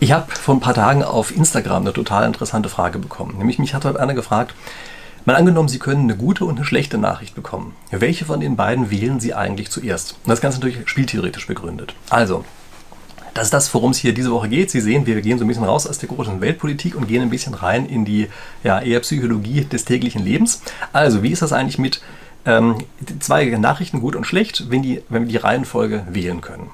Ich habe vor ein paar Tagen auf Instagram eine total interessante Frage bekommen. Nämlich mich hat heute einer gefragt, mal angenommen, Sie können eine gute und eine schlechte Nachricht bekommen. Welche von den beiden wählen Sie eigentlich zuerst? Und das Ganze natürlich spieltheoretisch begründet. Also, das ist das, worum es hier diese Woche geht. Sie sehen, wir gehen so ein bisschen raus aus der großen Weltpolitik und gehen ein bisschen rein in die ja, eher Psychologie des täglichen Lebens. Also, wie ist das eigentlich mit ähm, zwei Nachrichten, gut und schlecht, wenn, die, wenn wir die Reihenfolge wählen können?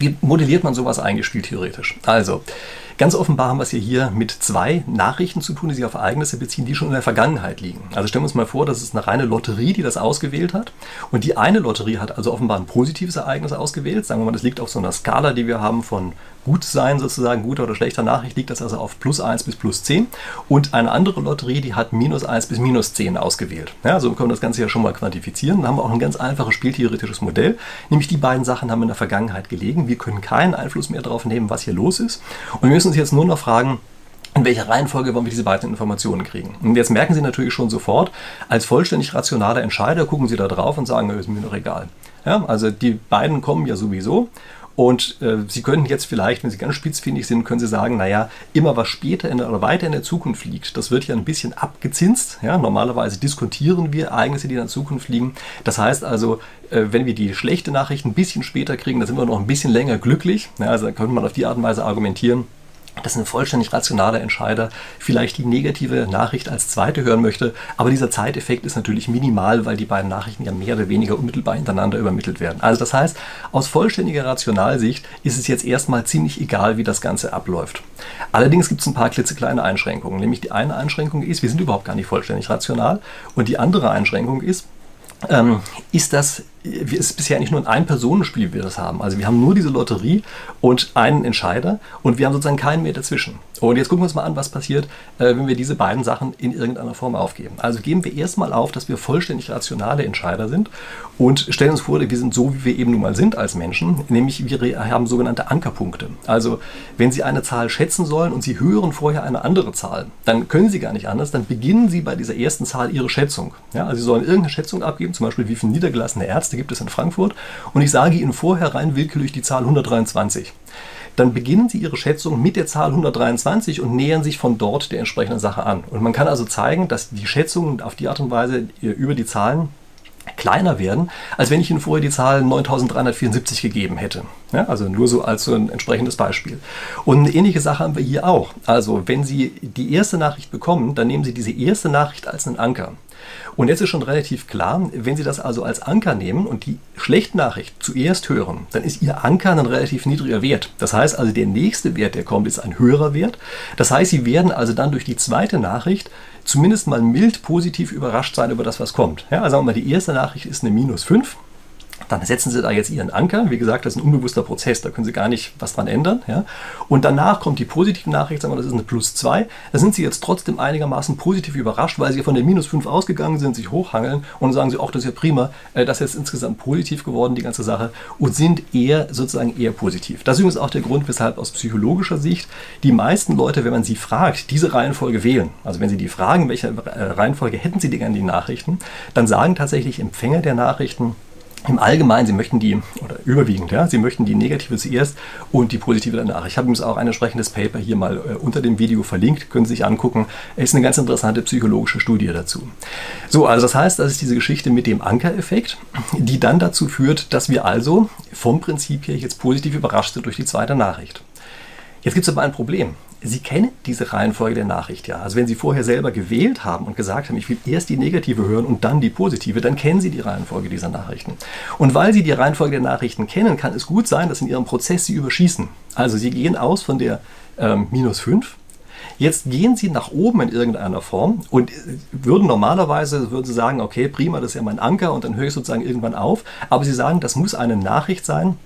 Wie modelliert man sowas eingespielt theoretisch? Also, Ganz offenbar haben wir es hier mit zwei Nachrichten zu tun, die sich auf Ereignisse beziehen, die schon in der Vergangenheit liegen. Also stellen wir uns mal vor, das ist eine reine Lotterie, die das ausgewählt hat. Und die eine Lotterie hat also offenbar ein positives Ereignis ausgewählt. Sagen wir mal, das liegt auf so einer Skala, die wir haben von gut sein sozusagen, guter oder schlechter Nachricht, liegt das also auf plus 1 bis plus 10. Und eine andere Lotterie, die hat minus 1 bis minus 10 ausgewählt. Ja, so können wir das Ganze ja schon mal quantifizieren. Dann haben wir auch ein ganz einfaches spieltheoretisches Modell. Nämlich die beiden Sachen haben in der Vergangenheit gelegen. Wir können keinen Einfluss mehr darauf nehmen, was hier los ist. Und wir müssen uns jetzt nur noch fragen, in welcher Reihenfolge wollen wir diese beiden Informationen kriegen? Und jetzt merken Sie natürlich schon sofort, als vollständig rationaler Entscheider gucken Sie da drauf und sagen, ist mir doch egal. Ja, also die beiden kommen ja sowieso. Und äh, Sie könnten jetzt vielleicht, wenn Sie ganz spitzfindig sind, können Sie sagen, naja, immer was später in der, oder weiter in der Zukunft liegt, das wird ja ein bisschen abgezinst. Ja? Normalerweise diskontieren wir Ereignisse, die in der Zukunft liegen. Das heißt also, äh, wenn wir die schlechte Nachricht ein bisschen später kriegen, dann sind wir noch ein bisschen länger glücklich. Ja, also da könnte man auf die Art und Weise argumentieren dass ein vollständig rationaler Entscheider vielleicht die negative Nachricht als zweite hören möchte. Aber dieser Zeiteffekt ist natürlich minimal, weil die beiden Nachrichten ja mehr oder weniger unmittelbar hintereinander übermittelt werden. Also das heißt, aus vollständiger Rationalsicht ist es jetzt erstmal ziemlich egal, wie das Ganze abläuft. Allerdings gibt es ein paar klitzekleine Einschränkungen. Nämlich die eine Einschränkung ist, wir sind überhaupt gar nicht vollständig rational. Und die andere Einschränkung ist, ähm, ist das es ist bisher eigentlich nur ein Ein-Personen-Spiel, wie wir das haben. Also wir haben nur diese Lotterie und einen Entscheider und wir haben sozusagen keinen mehr dazwischen. Und jetzt gucken wir uns mal an, was passiert, äh, wenn wir diese beiden Sachen in irgendeiner Form aufgeben. Also geben wir erstmal auf, dass wir vollständig rationale Entscheider sind und stellen uns vor, wir sind so, wie wir eben nun mal sind als Menschen, nämlich wir haben sogenannte Ankerpunkte. Also wenn Sie eine Zahl schätzen sollen und Sie hören vorher eine andere Zahl, dann können Sie gar nicht anders, dann beginnen Sie bei dieser ersten Zahl Ihre Schätzung. Ja, also Sie sollen irgendeine Schätzung abgeben, zum Beispiel wie viele niedergelassene Ärzte gibt es in Frankfurt und ich sage Ihnen vorher rein willkürlich die Zahl 123 dann beginnen Sie Ihre Schätzung mit der Zahl 123 und nähern sich von dort der entsprechenden Sache an. Und man kann also zeigen, dass die Schätzungen auf die Art und Weise über die Zahlen kleiner werden, als wenn ich Ihnen vorher die Zahl 9374 gegeben hätte. Ja, also nur so als so ein entsprechendes Beispiel. Und eine ähnliche Sache haben wir hier auch. Also wenn Sie die erste Nachricht bekommen, dann nehmen Sie diese erste Nachricht als einen Anker. Und jetzt ist schon relativ klar, wenn Sie das also als Anker nehmen und die schlechte Nachricht zuerst hören, dann ist Ihr Anker ein relativ niedriger Wert. Das heißt also, der nächste Wert, der kommt, ist ein höherer Wert. Das heißt, Sie werden also dann durch die zweite Nachricht zumindest mal mild positiv überrascht sein über das, was kommt. Ja, also sagen wir mal, die erste Nachricht ist eine minus 5 dann setzen Sie da jetzt Ihren Anker. Wie gesagt, das ist ein unbewusster Prozess, da können Sie gar nicht was dran ändern. Ja? Und danach kommt die positive Nachricht, sagen wir, das ist eine Plus 2. Da sind Sie jetzt trotzdem einigermaßen positiv überrascht, weil Sie von der Minus 5 ausgegangen sind, sich hochhangeln und sagen Sie, ach, das ist ja prima, äh, das ist jetzt insgesamt positiv geworden, die ganze Sache, und sind eher sozusagen eher positiv. Das ist übrigens auch der Grund, weshalb aus psychologischer Sicht die meisten Leute, wenn man sie fragt, diese Reihenfolge wählen. Also wenn Sie die fragen, welche äh, Reihenfolge hätten Sie denn an die Nachrichten, dann sagen tatsächlich Empfänger der Nachrichten, im Allgemeinen, Sie möchten die, oder überwiegend, ja, Sie möchten die negative zuerst und die positive danach. Ich habe übrigens auch ein entsprechendes Paper hier mal äh, unter dem Video verlinkt, können Sie sich angucken. Es ist eine ganz interessante psychologische Studie dazu. So, also das heißt, das ist diese Geschichte mit dem Ankereffekt, die dann dazu führt, dass wir also vom Prinzip her jetzt positiv überrascht sind durch die zweite Nachricht. Jetzt gibt es aber ein Problem. Sie kennen diese Reihenfolge der Nachricht ja. Also wenn Sie vorher selber gewählt haben und gesagt haben, ich will erst die negative hören und dann die positive, dann kennen Sie die Reihenfolge dieser Nachrichten. Und weil Sie die Reihenfolge der Nachrichten kennen, kann es gut sein, dass in Ihrem Prozess Sie überschießen. Also Sie gehen aus von der ähm, minus 5 Jetzt gehen Sie nach oben in irgendeiner Form und äh, würden normalerweise würden Sie sagen, okay, prima, das ist ja mein Anker und dann höre ich sozusagen irgendwann auf. Aber Sie sagen, das muss eine Nachricht sein,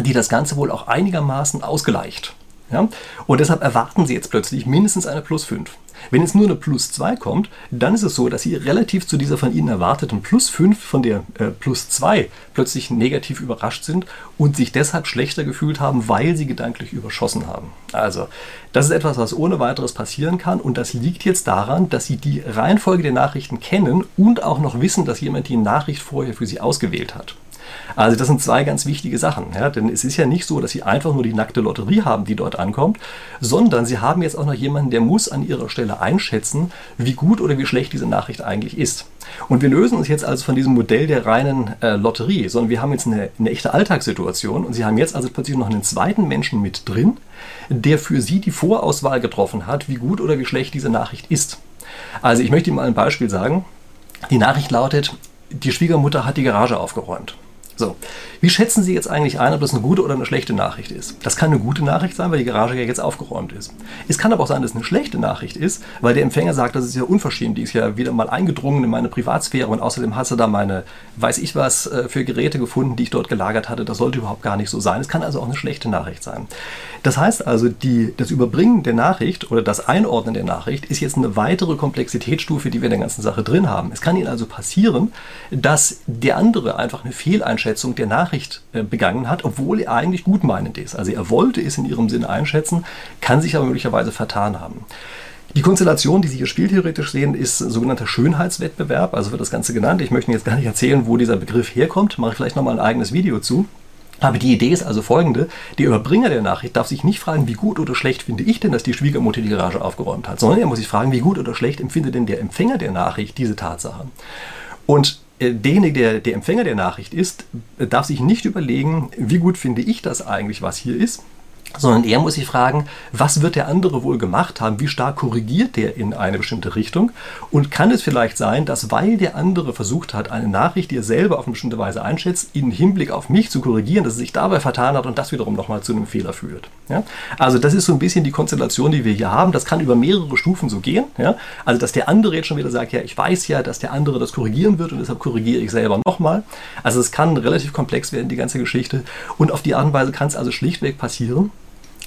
die das Ganze wohl auch einigermaßen ausgleicht. Ja? Und deshalb erwarten Sie jetzt plötzlich mindestens eine Plus 5. Wenn jetzt nur eine Plus 2 kommt, dann ist es so, dass Sie relativ zu dieser von Ihnen erwarteten Plus 5 von der äh, Plus 2 plötzlich negativ überrascht sind und sich deshalb schlechter gefühlt haben, weil Sie gedanklich überschossen haben. Also, das ist etwas, was ohne weiteres passieren kann und das liegt jetzt daran, dass Sie die Reihenfolge der Nachrichten kennen und auch noch wissen, dass jemand die Nachricht vorher für Sie ausgewählt hat. Also das sind zwei ganz wichtige Sachen. Ja? Denn es ist ja nicht so, dass Sie einfach nur die nackte Lotterie haben, die dort ankommt, sondern Sie haben jetzt auch noch jemanden, der muss an Ihrer Stelle einschätzen, wie gut oder wie schlecht diese Nachricht eigentlich ist. Und wir lösen uns jetzt also von diesem Modell der reinen äh, Lotterie, sondern wir haben jetzt eine, eine echte Alltagssituation und Sie haben jetzt also plötzlich noch einen zweiten Menschen mit drin, der für Sie die Vorauswahl getroffen hat, wie gut oder wie schlecht diese Nachricht ist. Also ich möchte Ihnen mal ein Beispiel sagen. Die Nachricht lautet, die Schwiegermutter hat die Garage aufgeräumt. So, wie schätzen Sie jetzt eigentlich ein, ob das eine gute oder eine schlechte Nachricht ist? Das kann eine gute Nachricht sein, weil die Garage ja jetzt aufgeräumt ist. Es kann aber auch sein, dass es eine schlechte Nachricht ist, weil der Empfänger sagt, das ist ja unverschämt, die ist ja wieder mal eingedrungen in meine Privatsphäre und außerdem hast du da meine, weiß ich was, äh, für Geräte gefunden, die ich dort gelagert hatte. Das sollte überhaupt gar nicht so sein. Es kann also auch eine schlechte Nachricht sein. Das heißt also, die, das Überbringen der Nachricht oder das Einordnen der Nachricht ist jetzt eine weitere Komplexitätsstufe, die wir in der ganzen Sache drin haben. Es kann Ihnen also passieren, dass der andere einfach eine Fehleinschätzung der Nachricht äh, begangen hat, obwohl er eigentlich gutmeinend ist. Also er wollte es in ihrem Sinne einschätzen, kann sich aber möglicherweise vertan haben. Die Konstellation, die Sie hier spieltheoretisch sehen, ist sogenannter Schönheitswettbewerb, also wird das Ganze genannt. Ich möchte jetzt gar nicht erzählen, wo dieser Begriff herkommt, mache ich vielleicht nochmal ein eigenes Video zu. Aber die Idee ist also folgende. Der Überbringer der Nachricht darf sich nicht fragen, wie gut oder schlecht finde ich denn, dass die Schwiegermutter die Garage aufgeräumt hat, sondern er muss sich fragen, wie gut oder schlecht empfindet denn der Empfänger der Nachricht diese Tatsache. Und derjenige, der der Empfänger der Nachricht ist, darf sich nicht überlegen, wie gut finde ich das eigentlich, was hier ist, sondern er muss sich fragen, was wird der andere wohl gemacht haben, wie stark korrigiert der in eine bestimmte Richtung und kann es vielleicht sein, dass weil der andere versucht hat, eine Nachricht, die er selber auf eine bestimmte Weise einschätzt, in Hinblick auf mich zu korrigieren, dass er sich dabei vertan hat und das wiederum nochmal zu einem Fehler führt. Ja? Also das ist so ein bisschen die Konstellation, die wir hier haben. Das kann über mehrere Stufen so gehen. Ja? Also dass der andere jetzt schon wieder sagt, ja, ich weiß ja, dass der andere das korrigieren wird und deshalb korrigiere ich selber nochmal. Also es kann relativ komplex werden, die ganze Geschichte. Und auf die Art und Weise kann es also schlichtweg passieren,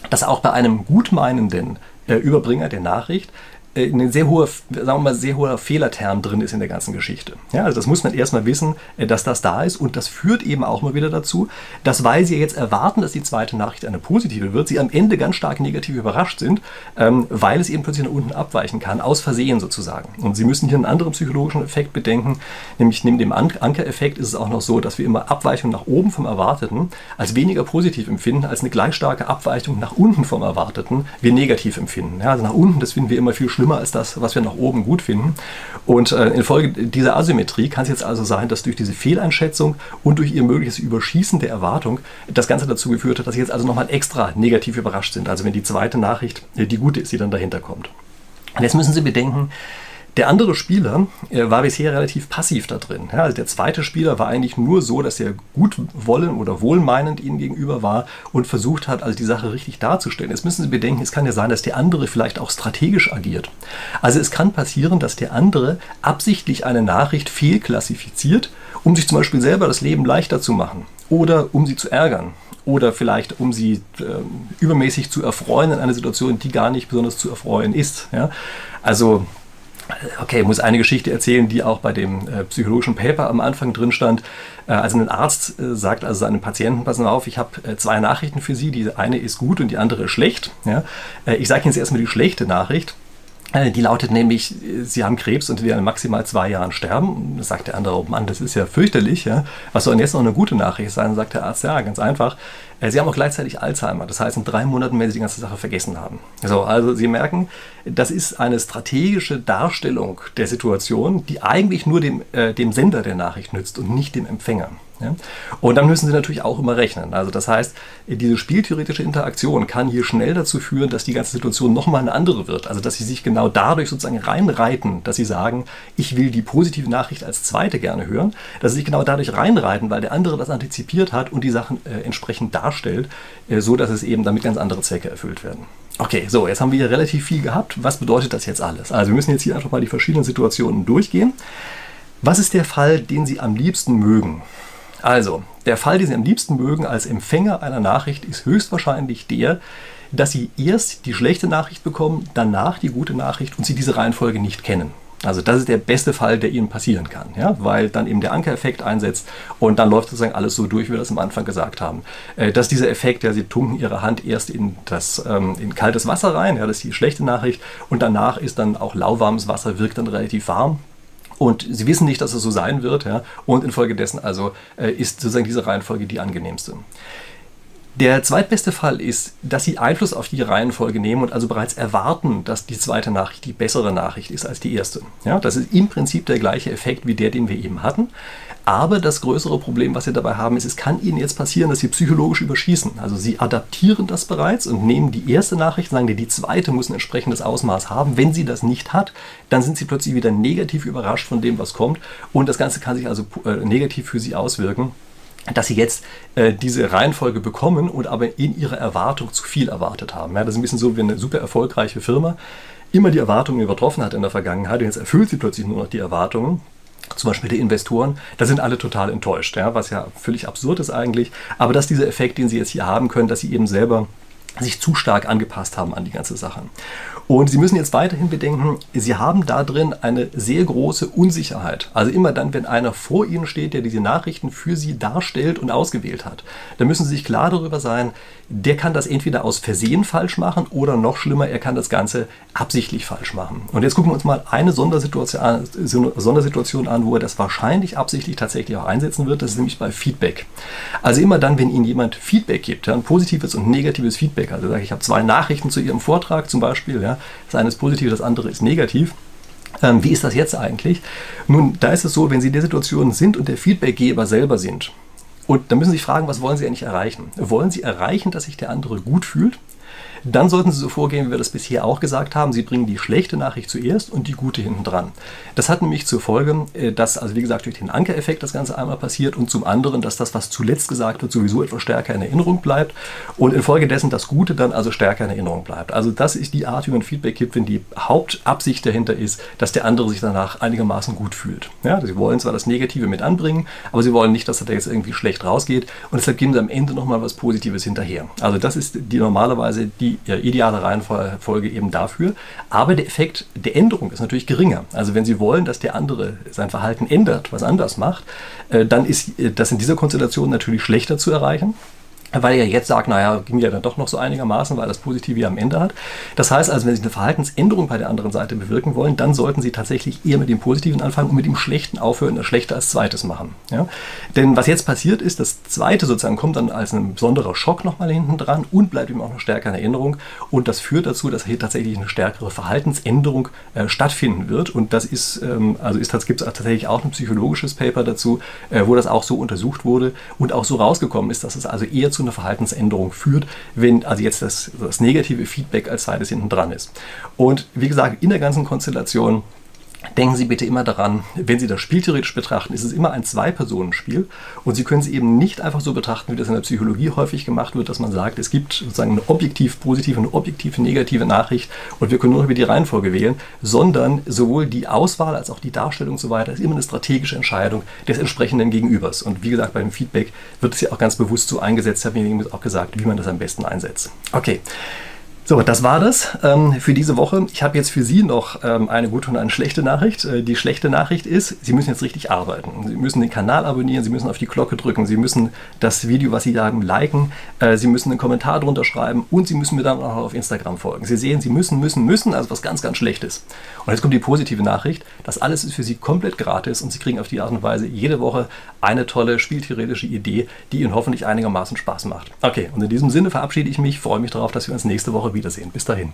dass auch bei einem gutmeinenden äh, Überbringer der Nachricht ein sehr hoher, sagen wir mal, sehr hoher Fehlerterm drin ist in der ganzen Geschichte. Ja, also das muss man erstmal wissen, äh, dass das da ist und das führt eben auch mal wieder dazu, dass weil sie jetzt erwarten, dass die zweite Nachricht eine positive wird, sie am Ende ganz stark negativ überrascht sind, ähm, weil es eben plötzlich nach unten abweichen kann, aus Versehen sozusagen. Und sie müssen hier einen anderen psychologischen Effekt bedenken, nämlich neben dem An Ankereffekt ist es auch noch so, dass wir immer Abweichungen nach oben vom Erwarteten als weniger positiv empfinden, als eine gleich starke Abweichung nach unten vom Erwarteten wir negativ empfinden. Ja, also nach unten, das finden wir immer viel schlimmer schlimmer als das, was wir nach oben gut finden. Und äh, infolge dieser Asymmetrie kann es jetzt also sein, dass durch diese Fehleinschätzung und durch ihr mögliches Überschießen der Erwartung das Ganze dazu geführt hat, dass sie jetzt also nochmal extra negativ überrascht sind. Also wenn die zweite Nachricht äh, die gute ist, die dann dahinter kommt. Und jetzt müssen Sie bedenken, der andere Spieler äh, war bisher relativ passiv da drin. Also der zweite Spieler war eigentlich nur so, dass er gut wollen oder wohlmeinend ihnen gegenüber war und versucht hat, also die Sache richtig darzustellen. Jetzt müssen Sie bedenken, es kann ja sein, dass der andere vielleicht auch strategisch agiert. Also es kann passieren, dass der andere absichtlich eine Nachricht fehlklassifiziert, um sich zum Beispiel selber das Leben leichter zu machen oder um sie zu ärgern oder vielleicht um sie äh, übermäßig zu erfreuen in einer Situation, die gar nicht besonders zu erfreuen ist. Ja? Also Okay, ich muss eine Geschichte erzählen, die auch bei dem äh, psychologischen Paper am Anfang drin stand. Äh, also ein Arzt äh, sagt also seinem Patienten, passen auf, ich habe äh, zwei Nachrichten für Sie, die eine ist gut und die andere ist schlecht. Ja? Äh, ich sage Ihnen jetzt erstmal die schlechte Nachricht. Äh, die lautet nämlich, Sie haben Krebs und werden maximal zwei Jahren sterben. Da sagt der andere, oh Mann, das ist ja fürchterlich. Ja? Was soll denn jetzt noch eine gute Nachricht sein? Sagt der Arzt, ja, ganz einfach. Äh, Sie haben auch gleichzeitig Alzheimer. Das heißt, in drei Monaten werden Sie die ganze Sache vergessen haben. So, also Sie merken, das ist eine strategische Darstellung der Situation, die eigentlich nur dem, äh, dem Sender der Nachricht nützt und nicht dem Empfänger. Ja? Und dann müssen Sie natürlich auch immer rechnen. Also das heißt, diese spieltheoretische Interaktion kann hier schnell dazu führen, dass die ganze Situation nochmal eine andere wird. Also dass Sie sich genau dadurch sozusagen reinreiten, dass Sie sagen, ich will die positive Nachricht als zweite gerne hören, dass Sie sich genau dadurch reinreiten, weil der andere das antizipiert hat und die Sachen äh, entsprechend darstellt, äh, so dass es eben damit ganz andere Zwecke erfüllt werden. Okay, so, jetzt haben wir hier relativ viel gehabt. Was bedeutet das jetzt alles? Also wir müssen jetzt hier einfach mal die verschiedenen Situationen durchgehen. Was ist der Fall, den Sie am liebsten mögen? Also, der Fall, den Sie am liebsten mögen als Empfänger einer Nachricht, ist höchstwahrscheinlich der, dass Sie erst die schlechte Nachricht bekommen, danach die gute Nachricht und Sie diese Reihenfolge nicht kennen. Also das ist der beste Fall, der Ihnen passieren kann, ja? weil dann eben der Ankereffekt einsetzt und dann läuft sozusagen alles so durch, wie wir das am Anfang gesagt haben. Äh, dass dieser Effekt, ja, Sie tunken Ihre Hand erst in, das, ähm, in kaltes Wasser rein, ja, das ist die schlechte Nachricht und danach ist dann auch lauwarmes Wasser, wirkt dann relativ warm Und sie wissen nicht, dass es so sein wird. Ja? Und infolgedessen also äh, ist sozusagen diese Reihenfolge die angenehmste. Der zweitbeste Fall ist, dass Sie Einfluss auf die Reihenfolge nehmen und also bereits erwarten, dass die zweite Nachricht die bessere Nachricht ist als die erste. Ja, das ist im Prinzip der gleiche Effekt wie der, den wir eben hatten. Aber das größere Problem, was Sie dabei haben, ist, es kann Ihnen jetzt passieren, dass Sie psychologisch überschießen. Also Sie adaptieren das bereits und nehmen die erste Nachricht, sagen, die zweite muss ein entsprechendes Ausmaß haben. Wenn sie das nicht hat, dann sind Sie plötzlich wieder negativ überrascht von dem, was kommt. Und das Ganze kann sich also äh, negativ für Sie auswirken dass sie jetzt äh, diese Reihenfolge bekommen und aber in ihrer Erwartung zu viel erwartet haben. Ja, das ist ein bisschen so wie eine super erfolgreiche Firma immer die Erwartungen übertroffen hat in der Vergangenheit und jetzt erfüllt sie plötzlich nur noch die Erwartungen. Zum Beispiel der Investoren, da sind alle total enttäuscht, ja, was ja völlig absurd ist eigentlich. Aber dass dieser Effekt, den sie jetzt hier haben können, dass sie eben selber sich zu stark angepasst haben an die ganze Sache. Und Sie müssen jetzt weiterhin bedenken, Sie haben da drin eine sehr große Unsicherheit. Also immer dann, wenn einer vor Ihnen steht, der diese Nachrichten für Sie darstellt und ausgewählt hat, dann müssen Sie sich klar darüber sein, der kann das entweder aus Versehen falsch machen oder noch schlimmer, er kann das Ganze absichtlich falsch machen. Und jetzt gucken wir uns mal eine Sondersituation an, Sondersituation an wo er das wahrscheinlich absichtlich tatsächlich auch einsetzen wird. Das ist nämlich bei Feedback. Also immer dann, wenn Ihnen jemand Feedback gibt, ja, ein positives und negatives Feedback, also sage ich, ich habe zwei Nachrichten zu Ihrem Vortrag zum Beispiel, ja, das eine ist positiv, das andere ist negativ. Ähm, wie ist das jetzt eigentlich? Nun, da ist es so, wenn Sie in der Situation sind und der Feedbackgeber selber sind, und dann müssen Sie sich fragen, was wollen Sie eigentlich erreichen? Wollen Sie erreichen, dass sich der andere gut fühlt? Dann sollten Sie so vorgehen, wie wir das bisher auch gesagt haben. Sie bringen die schlechte Nachricht zuerst und die gute hinten dran. Das hat nämlich zur Folge, äh, dass, also wie gesagt, durch den Ankereffekt das Ganze einmal passiert und zum anderen, dass das, was zuletzt gesagt wird, sowieso etwas stärker in Erinnerung bleibt und infolgedessen das Gute dann also stärker in Erinnerung bleibt. Also das ist die Art, wie man Feedback gibt, wenn die Hauptabsicht dahinter ist, dass der andere sich danach einigermaßen gut fühlt. Ja, sie wollen zwar das Negative mit anbringen, aber sie wollen nicht, dass er da jetzt irgendwie schlecht rausgeht und deshalb geben sie am Ende nochmal was Positives hinterher. Also das ist die normalerweise die die ideale Reihenfolge eben dafür. Aber der Effekt der Änderung ist natürlich geringer. Also wenn Sie wollen, dass der andere sein Verhalten ändert, was anders macht, äh, dann ist äh, das in dieser Konstellation natürlich schlechter zu erreichen weil er jetzt sagt, naja, ging ja dann doch noch so einigermaßen, weil das Positive am Ende hat. Das heißt also, wenn Sie eine Verhaltensänderung bei der anderen Seite bewirken wollen, dann sollten Sie tatsächlich eher mit dem Positiven anfangen und mit dem Schlechten aufhören, das Schlechte als Zweites machen. Ja? Denn was jetzt passiert ist, das Zweite sozusagen kommt dann als ein besonderer Schock nochmal hinten dran und bleibt ihm auch noch stärker in Erinnerung und das führt dazu, dass hier tatsächlich eine stärkere Verhaltensänderung äh, stattfinden wird und das ist, ähm, also ist, gibt es tatsächlich auch ein psychologisches Paper dazu, äh, wo das auch so untersucht wurde und auch so rausgekommen ist, dass es also eher zu einer Verhaltensänderung führt, wenn also jetzt das, das negative Feedback als zweites hinten dran ist. Und wie gesagt, in der ganzen Konstellation Denken Sie bitte immer daran, wenn Sie das Spiel theoretisch betrachten, ist es immer ein Zwei-Personen-Spiel und Sie können es eben nicht einfach so betrachten, wie das in der Psychologie häufig gemacht wird, dass man sagt, es gibt sozusagen eine objektiv positive und eine objektiv negative Nachricht und wir können nur über die Reihenfolge wählen, sondern sowohl die Auswahl als auch die Darstellung und so weiter ist immer eine strategische Entscheidung des entsprechenden Gegenübers. Und wie gesagt, beim Feedback wird es ja auch ganz bewusst so eingesetzt, habe ich auch gesagt, wie man das am besten einsetzt. Okay. So, das war das ähm, für diese Woche. Ich habe jetzt für Sie noch ähm, eine gute und eine schlechte Nachricht. Äh, die schlechte Nachricht ist, Sie müssen jetzt richtig arbeiten. Sie müssen den Kanal abonnieren, Sie müssen auf die Glocke drücken, Sie müssen das Video, was Sie sagen, liken, äh, Sie müssen einen Kommentar drunter schreiben und Sie müssen mir dann auch auf Instagram folgen. Sie sehen, Sie müssen, müssen, müssen, also was ganz, ganz Schlechtes. Und jetzt kommt die positive Nachricht. Das alles ist für Sie komplett gratis und Sie kriegen auf die Art und Weise jede Woche eine tolle spieltheoretische Idee, die Ihnen hoffentlich einigermaßen Spaß macht. Okay, und in diesem Sinne verabschiede ich mich, freue mich darauf, dass wir uns nächste Woche wiedersehen. Bis dahin.